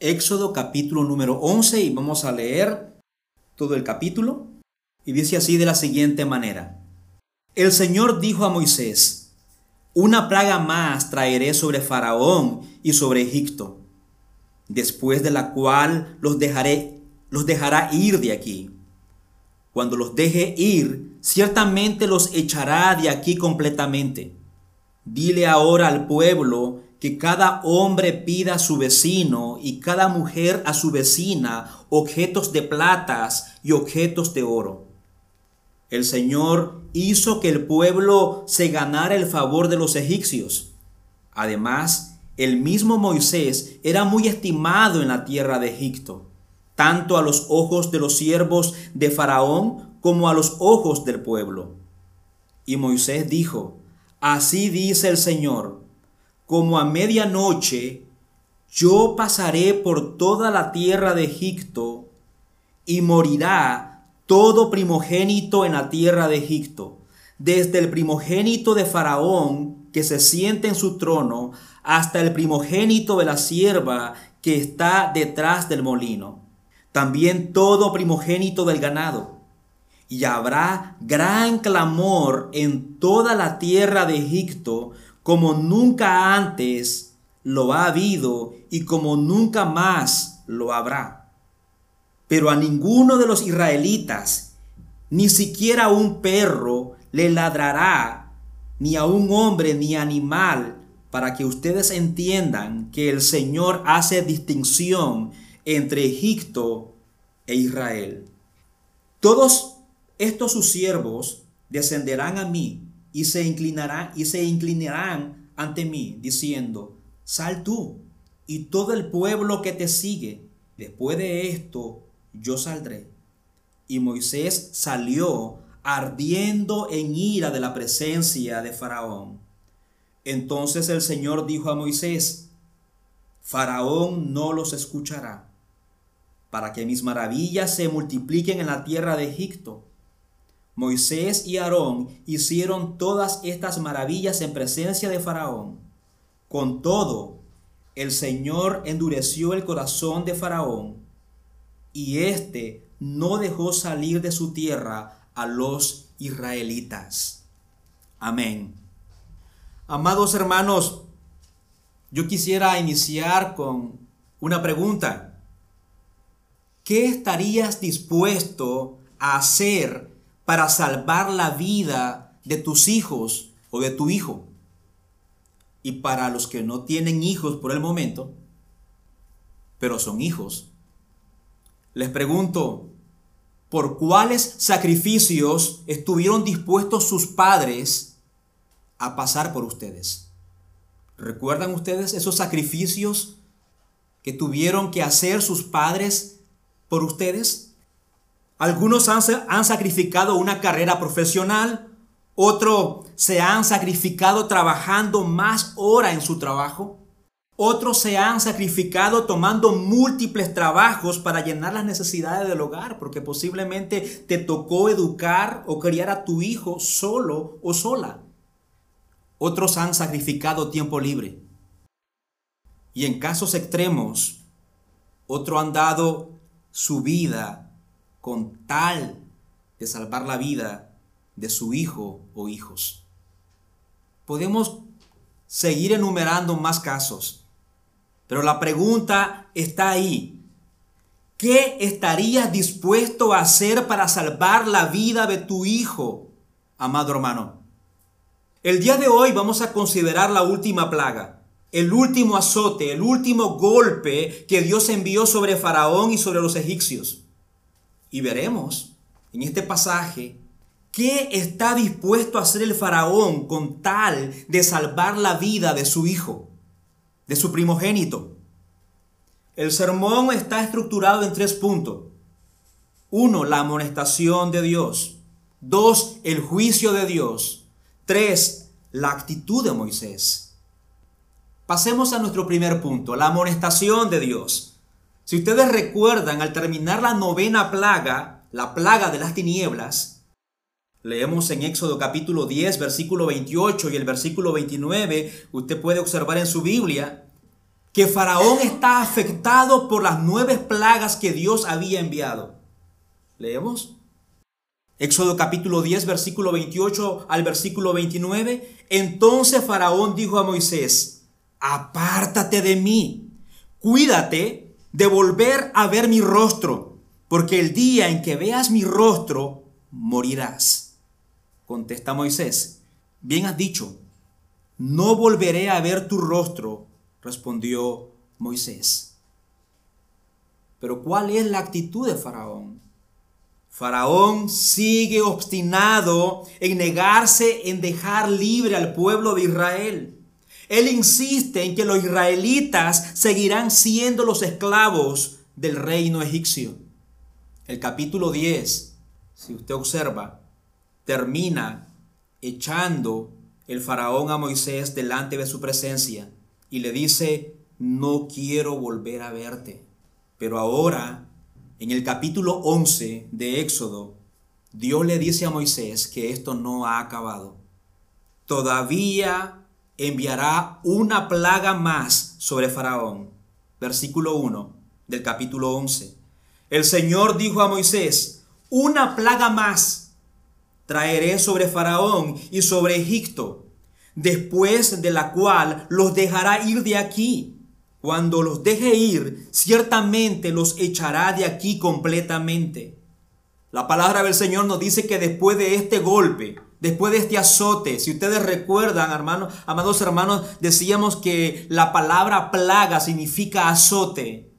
Éxodo capítulo número 11 y vamos a leer todo el capítulo. Y dice así de la siguiente manera. El Señor dijo a Moisés, una plaga más traeré sobre Faraón y sobre Egipto, después de la cual los dejaré, los dejará ir de aquí. Cuando los deje ir, ciertamente los echará de aquí completamente. Dile ahora al pueblo que cada hombre pida a su vecino y cada mujer a su vecina objetos de platas y objetos de oro. El Señor hizo que el pueblo se ganara el favor de los egipcios. Además, el mismo Moisés era muy estimado en la tierra de Egipto, tanto a los ojos de los siervos de Faraón como a los ojos del pueblo. Y Moisés dijo, Así dice el Señor, como a medianoche yo pasaré por toda la tierra de Egipto y morirá todo primogénito en la tierra de Egipto, desde el primogénito de Faraón que se siente en su trono hasta el primogénito de la sierva que está detrás del molino, también todo primogénito del ganado. Y habrá gran clamor en toda la tierra de Egipto como nunca antes lo ha habido y como nunca más lo habrá. Pero a ninguno de los israelitas, ni siquiera un perro, le ladrará, ni a un hombre ni animal, para que ustedes entiendan que el Señor hace distinción entre Egipto e Israel. Todos estos sus siervos descenderán a mí y se inclinarán y se inclinarán ante mí diciendo, sal tú y todo el pueblo que te sigue. Después de esto yo saldré. Y Moisés salió ardiendo en ira de la presencia de Faraón. Entonces el Señor dijo a Moisés, Faraón no los escuchará, para que mis maravillas se multipliquen en la tierra de Egipto Moisés y Aarón hicieron todas estas maravillas en presencia de Faraón. Con todo, el Señor endureció el corazón de Faraón, y éste no dejó salir de su tierra a los israelitas. Amén. Amados hermanos, yo quisiera iniciar con una pregunta. ¿Qué estarías dispuesto a hacer para salvar la vida de tus hijos o de tu hijo. Y para los que no tienen hijos por el momento, pero son hijos, les pregunto, ¿por cuáles sacrificios estuvieron dispuestos sus padres a pasar por ustedes? ¿Recuerdan ustedes esos sacrificios que tuvieron que hacer sus padres por ustedes? Algunos han, sacrificado una carrera profesional, otros se han sacrificado trabajando más horas en su trabajo. Otros se han sacrificado tomando múltiples trabajos para llenar las necesidades del hogar, porque posiblemente te tocó educar o criar a tu hijo solo o sola. Otros han sacrificado tiempo libre. Y en casos extremos, otros han dado su vida con tal de salvar la vida de su hijo o hijos. Podemos seguir enumerando más casos, pero la pregunta está ahí. ¿Qué estarías dispuesto a hacer para salvar la vida de tu hijo, amado hermano? El día de hoy vamos a considerar la última plaga, el último azote, el último golpe que Dios envió sobre Faraón y sobre los egipcios. Y veremos en este pasaje qué está dispuesto a hacer el faraón con tal de salvar la vida de su hijo, de su primogénito. El sermón está estructurado en tres puntos. Uno, la amonestación de Dios. Dos, el juicio de Dios. Tres, la actitud de Moisés. Pasemos a nuestro primer punto, la amonestación de Dios. Si ustedes recuerdan, al terminar la novena plaga, la plaga de las tinieblas, leemos en Éxodo capítulo 10, versículo 28 y el versículo 29, usted puede observar en su Biblia, que Faraón está afectado por las nueve plagas que Dios había enviado. Leemos. Éxodo capítulo 10, versículo 28 al versículo 29. Entonces Faraón dijo a Moisés, apártate de mí, cuídate de volver a ver mi rostro, porque el día en que veas mi rostro, morirás. Contesta Moisés, bien has dicho, no volveré a ver tu rostro, respondió Moisés. Pero ¿cuál es la actitud de Faraón? Faraón sigue obstinado en negarse en dejar libre al pueblo de Israel. Él insiste en que los israelitas seguirán siendo los esclavos del reino egipcio. El capítulo 10, si usted observa, termina echando el faraón a Moisés delante de su presencia y le dice, no quiero volver a verte. Pero ahora, en el capítulo 11 de Éxodo, Dios le dice a Moisés que esto no ha acabado. Todavía enviará una plaga más sobre Faraón. Versículo 1 del capítulo 11. El Señor dijo a Moisés, una plaga más traeré sobre Faraón y sobre Egipto, después de la cual los dejará ir de aquí. Cuando los deje ir, ciertamente los echará de aquí completamente. La palabra del Señor nos dice que después de este golpe, después de este azote, si ustedes recuerdan, hermanos, amados hermanos, decíamos que la palabra plaga significa azote.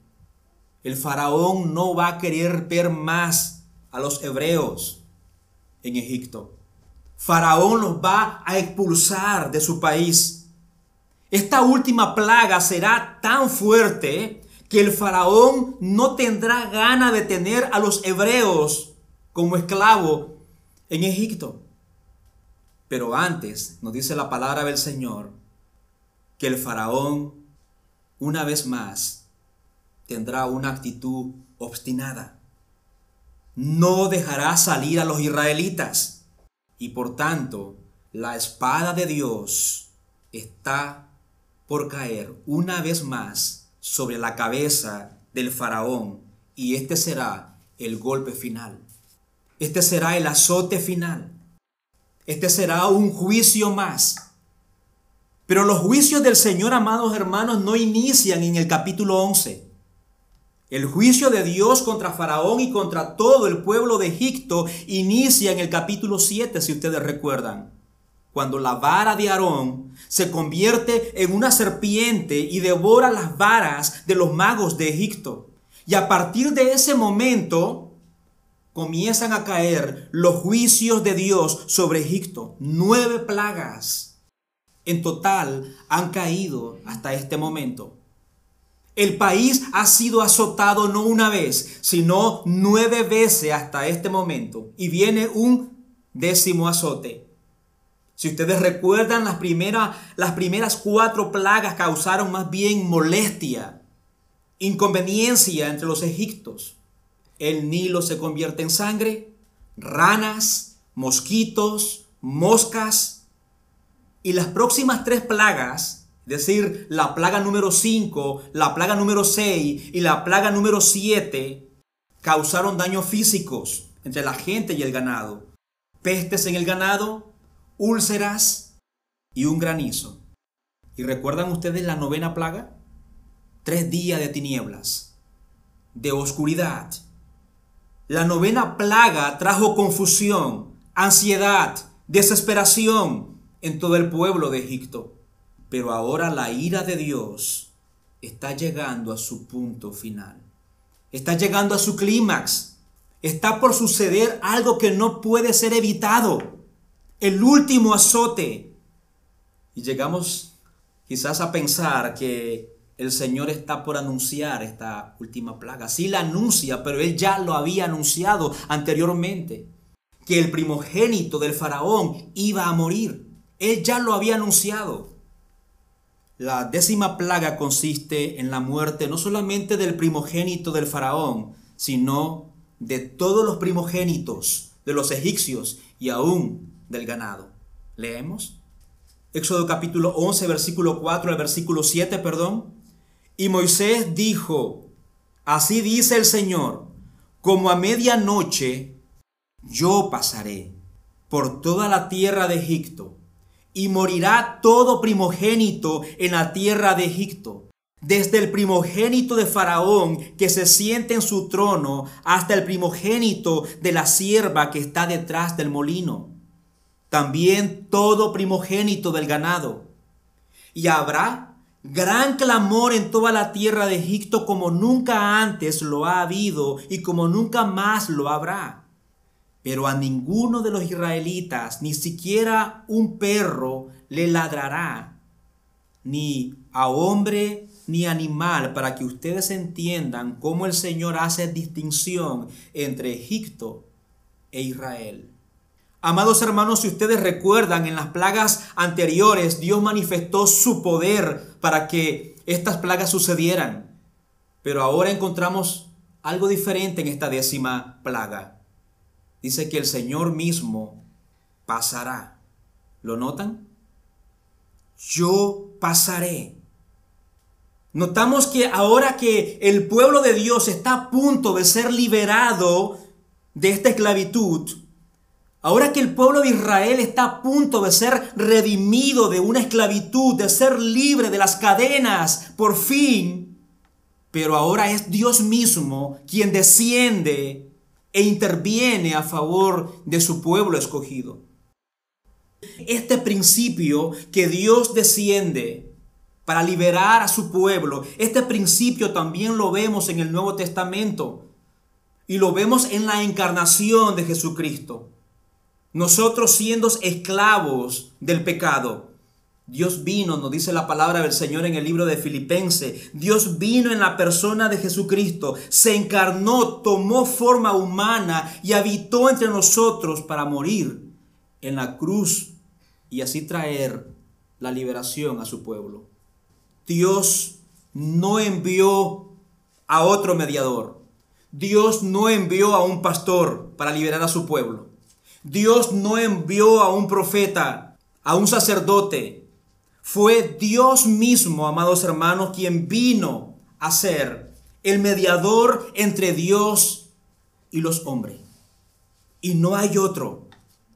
El faraón no va a querer ver más a los hebreos en Egipto. Faraón los va a expulsar de su país. Esta última plaga será tan fuerte que el faraón no tendrá gana de tener a los hebreos como esclavos en Egipto. Pero antes nos dice la palabra del Señor que el faraón una vez más tendrá una actitud obstinada no dejará salir a los israelitas. Y por tanto, la espada de Dios está por caer una vez más sobre la cabeza del faraón. Y este será el golpe final. Este será el azote final. Este será un juicio más. Pero los juicios del Señor, amados hermanos, no inician en el capítulo 11. El juicio de Dios contra Faraón y contra todo el pueblo de Egipto inicia en el capítulo 7, si ustedes recuerdan, cuando la vara de Aarón se convierte en una serpiente y devora las varas de los magos de Egipto. Y a partir de ese momento comienzan a caer los juicios de Dios sobre Egipto. Nueve plagas en total han caído hasta este momento. El país ha sido azotado no una vez, sino nueve veces hasta este momento. Y viene un décimo azote. Si ustedes recuerdan, las primeras, las primeras cuatro plagas causaron más bien molestia, inconveniencia entre los egiptos. El Nilo se convierte en sangre, ranas, mosquitos, moscas. Y las próximas tres plagas decir, la plaga número 5, la plaga número 6 y la plaga número 7 causaron daños físicos entre la gente y el ganado. Pestes en el ganado, úlceras y un granizo. ¿Y recuerdan ustedes la novena plaga? Tres días de tinieblas, de oscuridad. La novena plaga trajo confusión, ansiedad, desesperación en todo el pueblo de Egipto. Pero ahora la ira de Dios está llegando a su punto final. Está llegando a su clímax. Está por suceder algo que no puede ser evitado. El último azote. Y llegamos quizás a pensar que el Señor está por anunciar esta última plaga. Sí la anuncia, pero Él ya lo había anunciado anteriormente. Que el primogénito del faraón iba a morir. Él ya lo había anunciado. La décima plaga consiste en la muerte no solamente del primogénito del faraón, sino de todos los primogénitos de los egipcios y aún del ganado. ¿Leemos? Éxodo capítulo 11, versículo 4 al versículo 7, perdón. Y Moisés dijo, así dice el Señor, como a medianoche yo pasaré por toda la tierra de Egipto, y morirá todo primogénito en la tierra de Egipto, desde el primogénito de Faraón que se siente en su trono hasta el primogénito de la sierva que está detrás del molino, también todo primogénito del ganado. Y habrá gran clamor en toda la tierra de Egipto como nunca antes lo ha habido y como nunca más lo habrá pero a ninguno de los israelitas, ni siquiera un perro, le ladrará, ni a hombre ni animal, para que ustedes entiendan cómo el Señor hace distinción entre Egipto e Israel. Amados hermanos, si ustedes recuerdan, en las plagas anteriores Dios manifestó su poder para que estas plagas sucedieran. Pero ahora encontramos algo diferente en esta décima plaga dice que el Señor mismo pasará. ¿Lo notan? Yo pasaré. Notamos que ahora que el pueblo de Dios está a punto de ser liberado de esta esclavitud, ahora que el pueblo de Israel está a punto de ser redimido de una esclavitud, de ser libre de las cadenas, por fin, pero ahora es Dios mismo quien desciende e interviene a favor de su pueblo escogido. Este principio que Dios desciende para liberar a su pueblo, este principio también lo vemos en el Nuevo Testamento y lo vemos en la encarnación de Jesucristo. Nosotros siendo esclavos del pecado, Dios vino, nos dice la palabra del Señor en el libro de Filipense. Dios vino en la persona de Jesucristo, se encarnó, tomó forma humana y habitó entre nosotros para morir en la cruz y así traer la liberación a su pueblo. Dios no envió a otro mediador. Dios no envió a un pastor para liberar a su pueblo. Dios no envió a un profeta, a un sacerdote, fue Dios mismo, amados hermanos, quien vino a ser el mediador entre Dios y los hombres. Y no hay otro.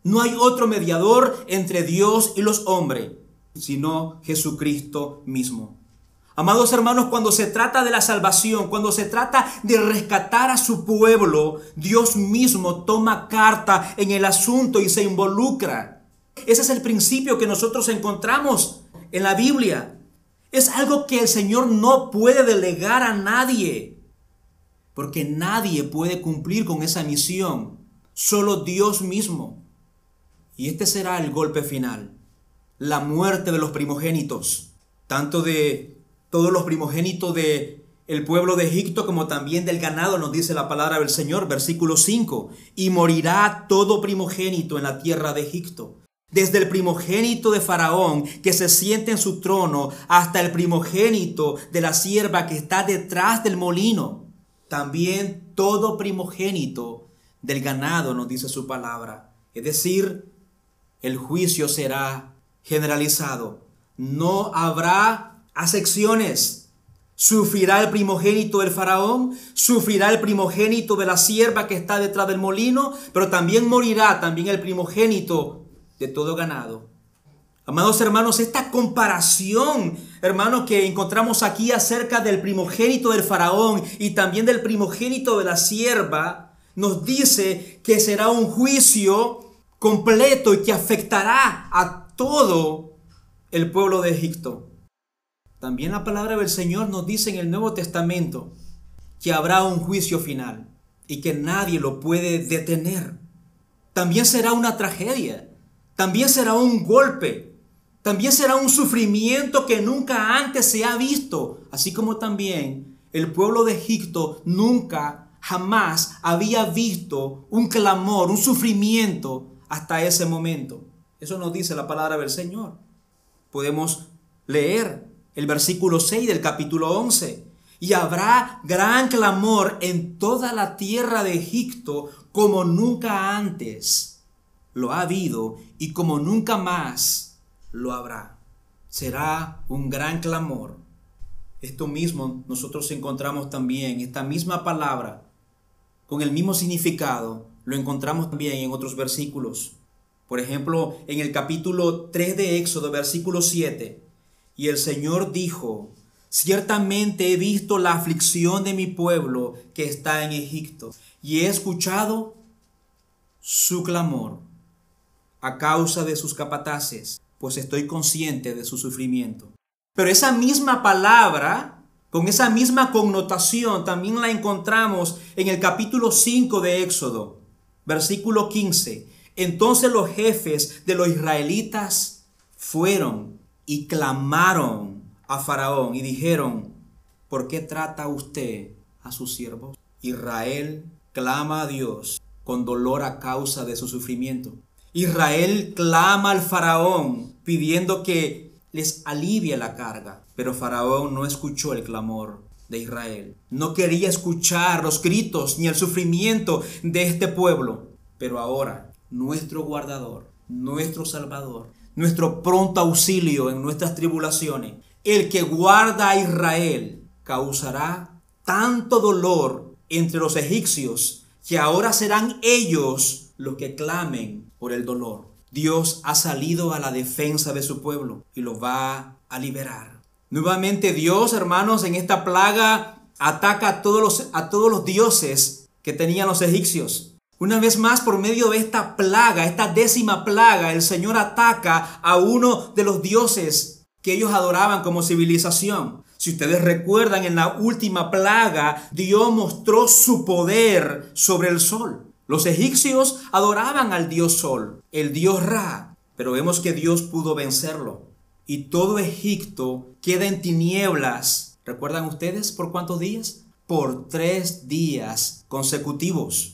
No hay otro mediador entre Dios y los hombres, sino Jesucristo mismo. Amados hermanos, cuando se trata de la salvación, cuando se trata de rescatar a su pueblo, Dios mismo toma carta en el asunto y se involucra. Ese es el principio que nosotros encontramos en la Biblia. Es algo que el Señor no puede delegar a nadie. Porque nadie puede cumplir con esa misión. Solo Dios mismo. Y este será el golpe final. La muerte de los primogénitos. Tanto de todos los primogénitos de el pueblo de Egipto como también del ganado, nos dice la palabra del Señor, versículo 5. Y morirá todo primogénito en la tierra de Egipto desde el primogénito de Faraón que se siente en su trono hasta el primogénito de la sierva que está detrás del molino. También todo primogénito del ganado nos dice su palabra. Es decir, el juicio será generalizado. No habrá acepciones. Sufrirá el primogénito del faraón, sufrirá el primogénito de la sierva que está detrás del molino, pero también morirá también el primogénito de todo ganado. Amados hermanos, esta comparación, hermanos, que encontramos aquí acerca del primogénito del faraón y también del primogénito de la sierva, nos dice que será un juicio completo y que afectará a todo el pueblo de Egipto. También la palabra del Señor nos dice en el Nuevo Testamento que habrá un juicio final y que nadie lo puede detener. También será una tragedia también será un golpe, también será un sufrimiento que nunca antes se ha visto, así como también el pueblo de Egipto nunca, jamás había visto un clamor, un sufrimiento hasta ese momento. Eso nos dice la palabra del Señor. Podemos leer el versículo 6 del capítulo 11. Y habrá gran clamor en toda la tierra de Egipto como nunca antes lo ha habido y como nunca más lo habrá. Será un gran clamor. Esto mismo nosotros encontramos también, esta misma palabra, con el mismo significado, lo encontramos también en otros versículos. Por ejemplo, en el capítulo 3 de Éxodo, versículo 7, y el Señor dijo, ciertamente he visto la aflicción de mi pueblo que está en Egipto, y he escuchado su clamor a causa de sus capataces, pues estoy consciente de su sufrimiento. Pero esa misma palabra, con esa misma connotación, también la encontramos en el capítulo 5 de Éxodo, versículo 15. Entonces los jefes de los israelitas fueron y clamaron a Faraón y dijeron, ¿por qué trata usted a sus siervos? Israel clama a Dios con dolor a causa de su sufrimiento. Israel clama al faraón pidiendo que les alivie la carga, pero faraón no escuchó el clamor de Israel. No quería escuchar los gritos ni el sufrimiento de este pueblo. Pero ahora, nuestro guardador, nuestro salvador, nuestro pronto auxilio en nuestras tribulaciones, el que guarda a Israel, causará tanto dolor entre los egipcios que ahora serán ellos los que clamen por el dolor. Dios ha salido a la defensa de su pueblo y lo va a liberar. Nuevamente Dios, hermanos, en esta plaga ataca a todos los, a todos los dioses que tenían los egipcios. Una vez más, por medio de esta plaga, esta décima plaga, el Señor ataca a uno de los dioses que ellos adoraban como civilización. Si ustedes recuerdan, en la última plaga, Dios mostró su poder sobre el sol. Los egipcios adoraban al dios sol, el dios Ra, pero vemos que Dios pudo vencerlo. Y todo Egipto queda en tinieblas. ¿Recuerdan ustedes por cuántos días? Por tres días consecutivos.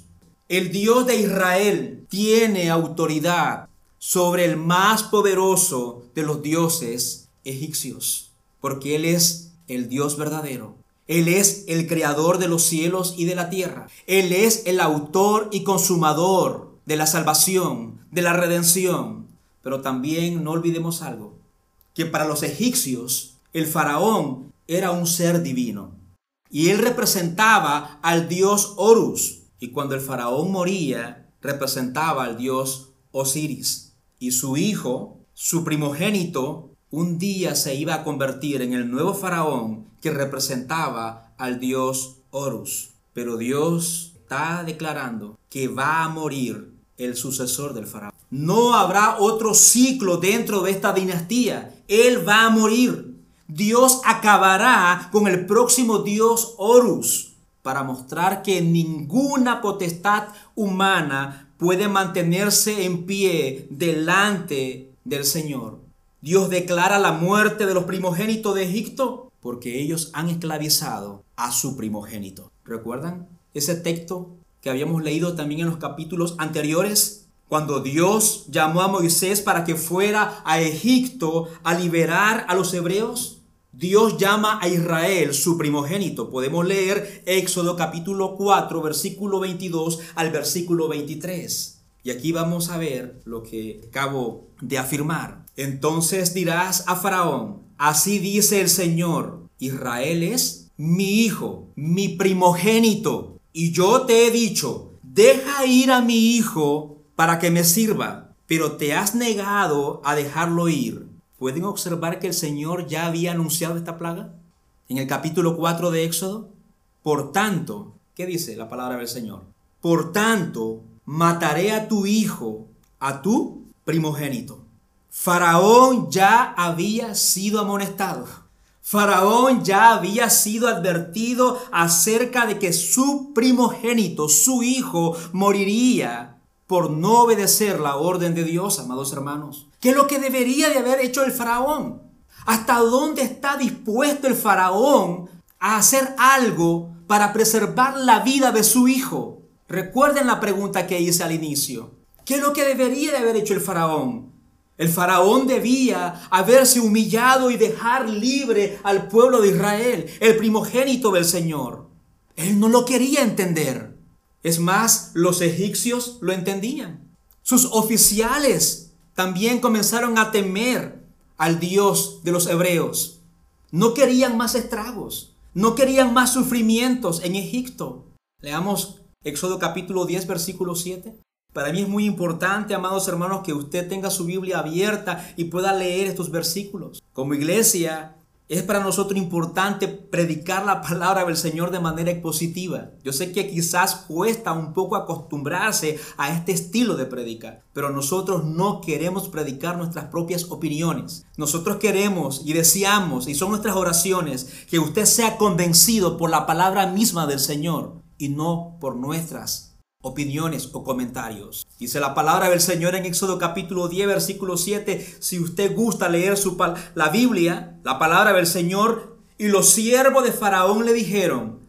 El Dios de Israel tiene autoridad sobre el más poderoso de los dioses egipcios, porque Él es el Dios verdadero. Él es el creador de los cielos y de la tierra. Él es el autor y consumador de la salvación, de la redención. Pero también no olvidemos algo, que para los egipcios el faraón era un ser divino y él representaba al dios Horus y cuando el faraón moría representaba al dios Osiris y su hijo, su primogénito, un día se iba a convertir en el nuevo faraón que representaba al dios Horus. Pero Dios está declarando que va a morir el sucesor del faraón. No habrá otro ciclo dentro de esta dinastía. Él va a morir. Dios acabará con el próximo dios Horus para mostrar que ninguna potestad humana puede mantenerse en pie delante del Señor. Dios declara la muerte de los primogénitos de Egipto porque ellos han esclavizado a su primogénito. ¿Recuerdan ese texto que habíamos leído también en los capítulos anteriores? Cuando Dios llamó a Moisés para que fuera a Egipto a liberar a los hebreos, Dios llama a Israel su primogénito. Podemos leer Éxodo capítulo 4, versículo 22 al versículo 23. Y aquí vamos a ver lo que acabo de afirmar. Entonces dirás a Faraón, así dice el Señor, Israel es mi hijo, mi primogénito. Y yo te he dicho, deja ir a mi hijo para que me sirva, pero te has negado a dejarlo ir. ¿Pueden observar que el Señor ya había anunciado esta plaga? En el capítulo 4 de Éxodo. Por tanto, ¿qué dice la palabra del Señor? Por tanto, mataré a tu hijo, a tu primogénito. Faraón ya había sido amonestado. Faraón ya había sido advertido acerca de que su primogénito, su hijo, moriría por no obedecer la orden de Dios, amados hermanos. ¿Qué es lo que debería de haber hecho el faraón? ¿Hasta dónde está dispuesto el faraón a hacer algo para preservar la vida de su hijo? Recuerden la pregunta que hice al inicio. ¿Qué es lo que debería de haber hecho el faraón? El faraón debía haberse humillado y dejar libre al pueblo de Israel, el primogénito del Señor. Él no lo quería entender. Es más, los egipcios lo entendían. Sus oficiales también comenzaron a temer al Dios de los hebreos. No querían más estragos. No querían más sufrimientos en Egipto. Leamos Éxodo capítulo 10, versículo 7. Para mí es muy importante, amados hermanos, que usted tenga su Biblia abierta y pueda leer estos versículos. Como iglesia, es para nosotros importante predicar la palabra del Señor de manera expositiva. Yo sé que quizás cuesta un poco acostumbrarse a este estilo de predicar, pero nosotros no queremos predicar nuestras propias opiniones. Nosotros queremos y deseamos, y son nuestras oraciones, que usted sea convencido por la palabra misma del Señor y no por nuestras opiniones o comentarios. Dice la palabra del Señor en Éxodo capítulo 10, versículo 7. Si usted gusta leer su, la Biblia, la palabra del Señor, y los siervos de Faraón le dijeron,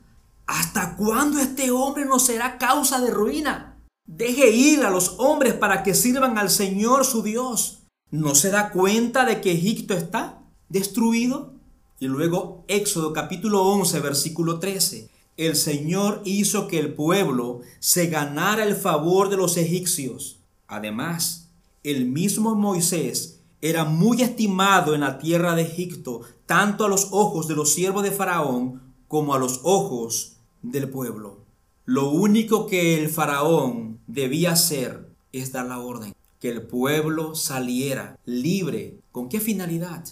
¿hasta cuándo este hombre no será causa de ruina? Deje ir a los hombres para que sirvan al Señor su Dios. ¿No se da cuenta de que Egipto está destruido? Y luego Éxodo capítulo 11, versículo 13 el Señor hizo que el pueblo se ganara el favor de los egipcios. Además, el mismo Moisés era muy estimado en la tierra de Egipto, tanto a los ojos de los siervos de Faraón como a los ojos del pueblo. Lo único que el faraón debía hacer es dar la orden, que el pueblo saliera libre. ¿Con qué finalidad?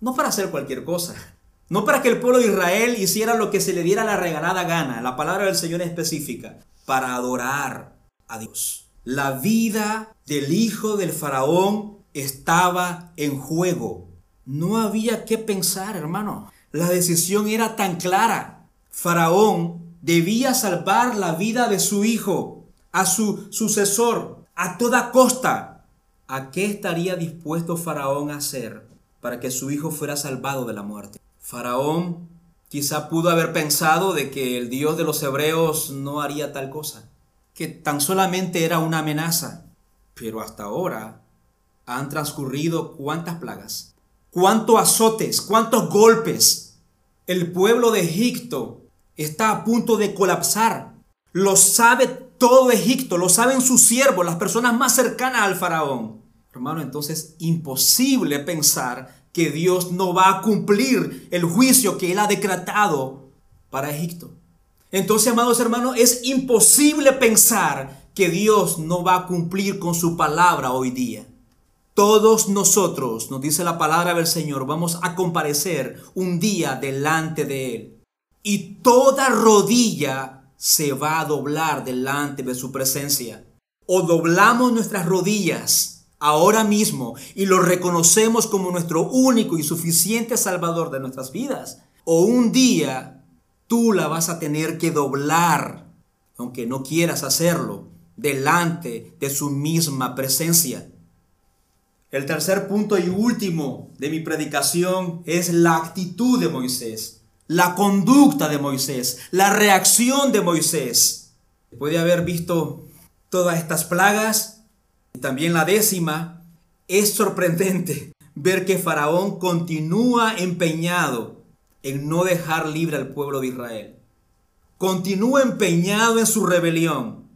No para hacer cualquier cosa, no para que el pueblo de Israel hiciera lo que se le diera la regalada gana, la palabra del Señor específica, para adorar a Dios. La vida del hijo del faraón estaba en juego. No había que pensar, hermano. La decisión era tan clara. Faraón debía salvar la vida de su hijo, a su sucesor, a toda costa. ¿A qué estaría dispuesto Faraón a hacer para que su hijo fuera salvado de la muerte? Faraón quizá pudo haber pensado de que el Dios de los hebreos no haría tal cosa, que tan solamente era una amenaza. Pero hasta ahora han transcurrido cuántas plagas, cuántos azotes, cuántos golpes. El pueblo de Egipto está a punto de colapsar. Lo sabe todo Egipto, lo saben sus siervos, las personas más cercanas al faraón. Hermano, entonces imposible pensar que Dios no va a cumplir el juicio que Él ha decretado para Egipto. Entonces, amados hermanos, es imposible pensar que Dios no va a cumplir con su palabra hoy día. Todos nosotros, nos dice la palabra del Señor, vamos a comparecer un día delante de Él. Y toda rodilla se va a doblar delante de su presencia. O doblamos nuestras rodillas ahora mismo y lo reconocemos como nuestro único y suficiente Salvador de nuestras vidas. O un día tú la vas a tener que doblar, aunque no quieras hacerlo, delante de su misma presencia. El tercer punto y último de mi predicación es la actitud de Moisés, la conducta de Moisés, la reacción de Moisés. Puede haber visto todas estas plagas, y también la décima, es sorprendente ver que Faraón continúa empeñado en no dejar libre al pueblo de Israel. Continúa empeñado en su rebelión.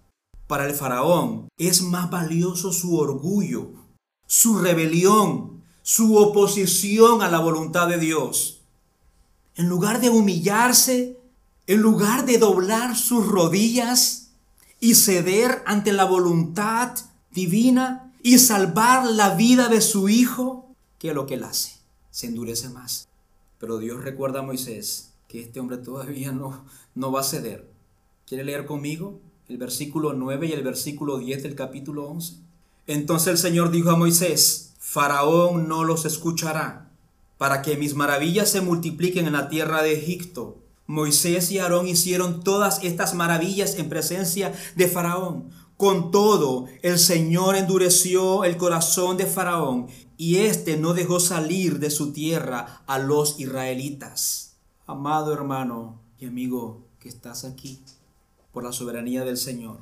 Para el faraón es más valioso su orgullo, su rebelión, su oposición a la voluntad de Dios. En lugar de humillarse, en lugar de doblar sus rodillas y ceder ante la voluntad divina y salvar la vida de su hijo, ¿qué es lo que él hace? Se endurece más. Pero Dios recuerda a Moisés que este hombre todavía no, no va a ceder. ¿Quiere leer conmigo el versículo 9 y el versículo 10 del capítulo 11? Entonces el Señor dijo a Moisés, Faraón no los escuchará, para que mis maravillas se multipliquen en la tierra de Egipto. Moisés y Aarón hicieron todas estas maravillas en presencia de Faraón con todo, el Señor endureció el corazón de Faraón y éste no dejó salir de su tierra a los israelitas. Amado hermano y amigo que estás aquí, por la soberanía del Señor,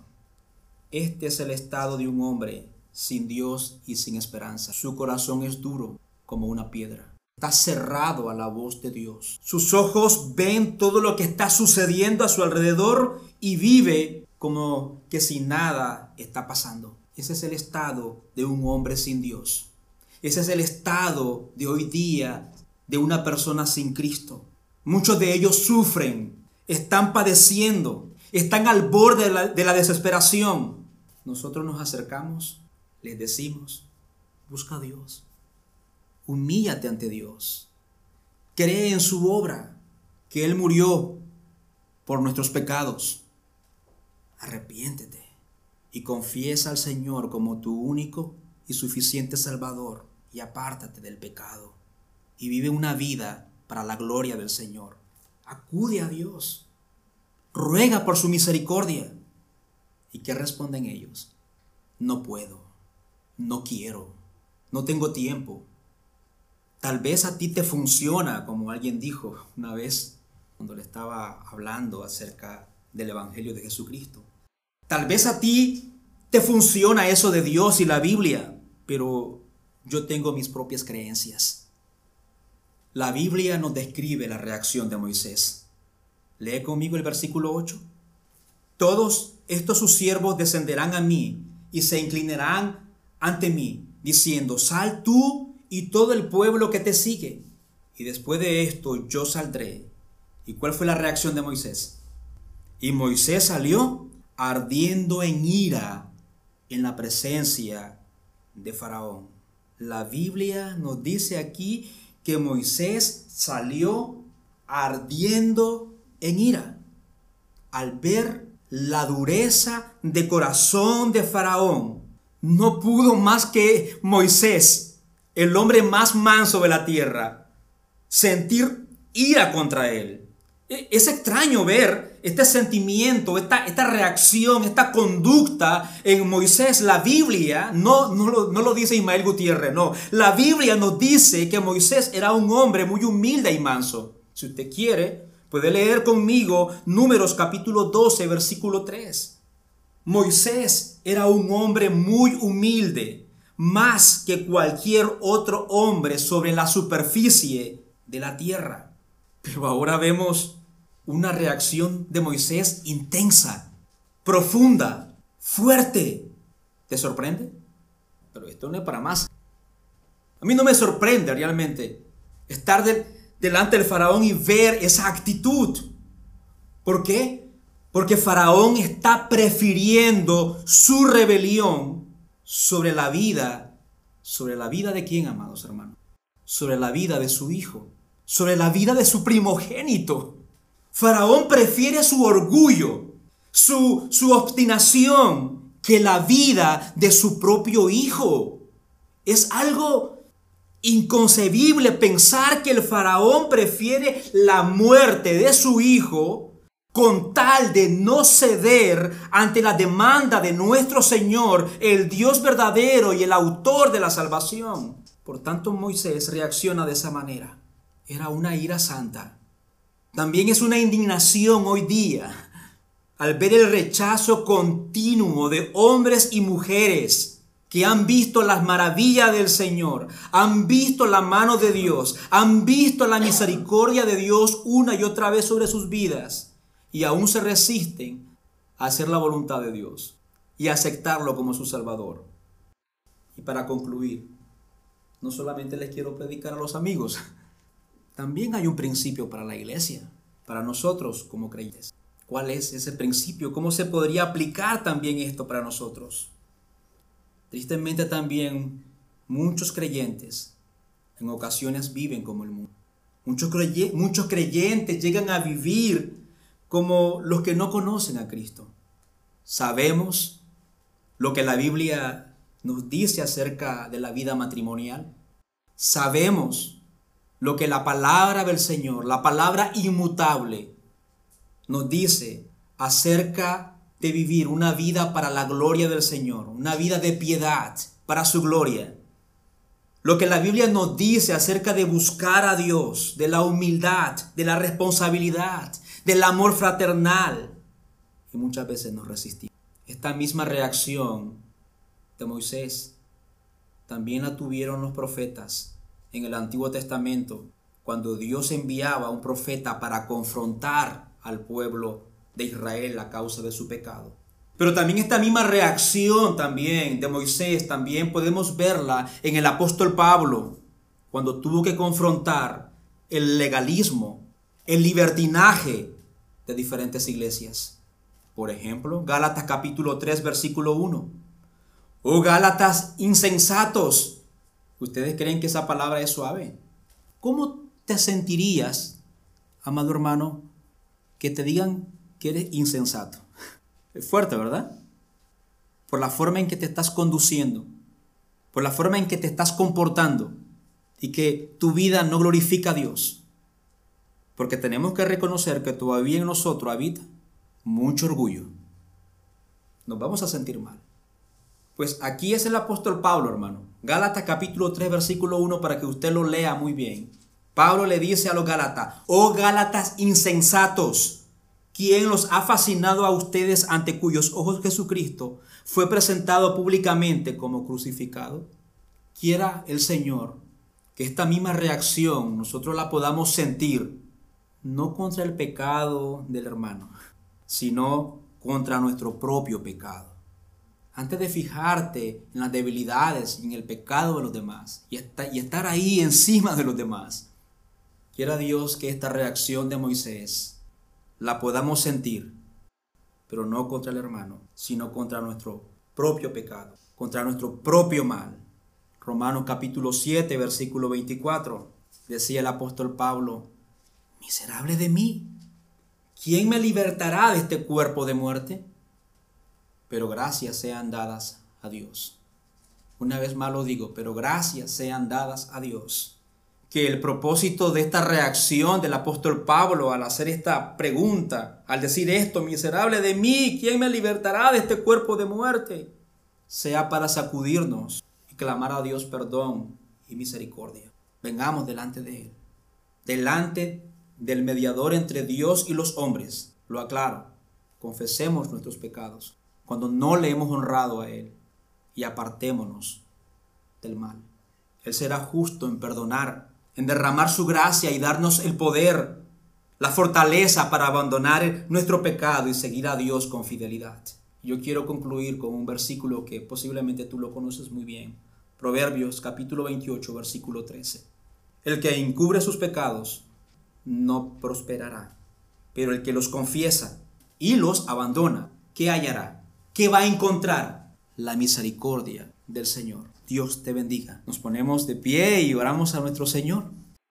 este es el estado de un hombre sin Dios y sin esperanza. Su corazón es duro como una piedra. Está cerrado a la voz de Dios. Sus ojos ven todo lo que está sucediendo a su alrededor y vive como que si nada está pasando. Ese es el estado de un hombre sin Dios. Ese es el estado de hoy día de una persona sin Cristo. Muchos de ellos sufren, están padeciendo, están al borde de la, de la desesperación. Nosotros nos acercamos, les decimos, busca a Dios, humíllate ante Dios, cree en su obra, que Él murió por nuestros pecados. Arrepiéntete y confiesa al Señor como tu único y suficiente Salvador y apártate del pecado y vive una vida para la gloria del Señor. Acude a Dios, ruega por su misericordia. ¿Y qué responden ellos? No puedo, no quiero, no tengo tiempo. Tal vez a ti te funciona, como alguien dijo una vez cuando le estaba hablando acerca del Evangelio de Jesucristo. Tal vez a ti te funciona eso de Dios y la Biblia, pero yo tengo mis propias creencias. La Biblia nos describe la reacción de Moisés. Lee conmigo el versículo 8. Todos estos sus siervos descenderán a mí y se inclinarán ante mí, diciendo, sal tú y todo el pueblo que te sigue. Y después de esto yo saldré. ¿Y cuál fue la reacción de Moisés? Y Moisés salió ardiendo en ira en la presencia de Faraón. La Biblia nos dice aquí que Moisés salió ardiendo en ira al ver la dureza de corazón de Faraón. No pudo más que Moisés, el hombre más manso de la tierra, sentir ira contra él. E, es extraño ver este sentimiento, esta, esta reacción, esta conducta en Moisés. La Biblia no, no, lo, no lo dice Ismael Gutiérrez, no. La Biblia nos dice que Moisés era un hombre muy humilde y manso. Si usted quiere, puede leer conmigo Números capítulo 12, versículo 3. Moisés era un hombre muy humilde, más que cualquier otro hombre sobre la superficie de la tierra. Pero ahora vemos una reacción de Moisés intensa, profunda, fuerte. ¿Te sorprende? Pero esto no es para más. A mí no me sorprende realmente estar delante del faraón y ver esa actitud. ¿Por qué? Porque faraón está prefiriendo su rebelión sobre la vida, sobre la vida de quién, amados hermanos, sobre la vida de su hijo sobre la vida de su primogénito. Faraón prefiere su orgullo, su, su obstinación, que la vida de su propio hijo. Es algo inconcebible pensar que el faraón prefiere la muerte de su hijo con tal de no ceder ante la demanda de nuestro Señor, el Dios verdadero y el autor de la salvación. Por tanto, Moisés reacciona de esa manera era una ira santa. También es una indignación hoy día al ver el rechazo continuo de hombres y mujeres que han visto las maravillas del Señor, han visto la mano de Dios, han visto la misericordia de Dios una y otra vez sobre sus vidas y aún se resisten a hacer la voluntad de Dios y aceptarlo como su Salvador. Y para concluir, no solamente les quiero predicar a los amigos, también hay un principio para la iglesia, para nosotros como creyentes. ¿Cuál es ese principio? ¿Cómo se podría aplicar también esto para nosotros? Tristemente también muchos creyentes en ocasiones viven como el mundo. Muchos, creyentes llegan a vivir como los que no conocen a Cristo. Sabemos lo que la Biblia nos dice acerca de la vida matrimonial. Sabemos lo que la palabra del Señor, la palabra inmutable, nos dice acerca de vivir una vida para la gloria del Señor, una vida de piedad para su gloria. Lo que la Biblia nos dice acerca de buscar a Dios, de la humildad, de la responsabilidad, del amor fraternal. Y muchas veces nos resistimos. Esta misma reacción de Moisés también la tuvieron los profetas en el Antiguo Testamento, cuando Dios enviaba a un profeta para confrontar al pueblo de Israel a causa de su pecado. Pero también esta misma reacción también de Moisés, también podemos verla en el apóstol Pablo, cuando tuvo que confrontar el legalismo, el libertinaje de diferentes iglesias. Por ejemplo, Gálatas capítulo 3, versículo 1. Oh Gálatas insensatos. ¿Ustedes creen que esa palabra es suave? ¿Cómo te sentirías, amado hermano, que te digan que eres insensato? Es fuerte, ¿verdad? Por la forma en que te estás conduciendo, por la forma en que te estás comportando y que tu vida no glorifica a Dios. Porque tenemos que reconocer que todavía en nosotros habita mucho orgullo. Nos vamos a sentir mal. Pues aquí es el apóstol Pablo, hermano. Gálatas capítulo 3, versículo 1, para que usted lo lea muy bien. Pablo le dice a los Gálatas, oh Gálatas insensatos, ¿quién los ha fascinado a ustedes ante cuyos ojos Jesucristo fue presentado públicamente como crucificado? Quiera el Señor que esta misma reacción nosotros la podamos sentir, no contra el pecado del hermano, sino contra nuestro propio pecado. Antes de fijarte en las debilidades y en el pecado de los demás y, estar ahí encima de los demás, quiera Dios que esta reacción de Moisés la podamos sentir, pero no contra el hermano, sino contra nuestro propio pecado, contra nuestro propio mal. Romanos capítulo 7, versículo 24, decía el apóstol Pablo, miserable de mí, ¿quién me libertará de este cuerpo de muerte? Pero gracias sean dadas a Dios. Una vez más lo digo, pero gracias sean dadas a Dios. Que el propósito de esta reacción del apóstol Pablo al hacer esta pregunta, al decir esto, miserable de mí, ¿quién me libertará de este cuerpo de muerte? Sea para sacudirnos y clamar a Dios perdón y misericordia. Vengamos delante de Él, delante del mediador entre Dios y los hombres. Lo aclaro, confesemos nuestros pecados cuando no le hemos honrado a Él y apartémonos del mal. Él será justo en perdonar, en derramar su gracia y darnos el poder, la fortaleza para abandonar nuestro pecado y seguir a Dios con fidelidad. Yo quiero concluir con un versículo que posiblemente tú lo conoces muy bien. Proverbios capítulo 28, versículo 13. El que encubre sus pecados no prosperará. Pero el que los confiesa y los abandona, ¿qué hallará? ¿Qué va a encontrar? La misericordia del Señor. Dios te bendiga. Nos ponemos de pie y oramos a nuestro Señor.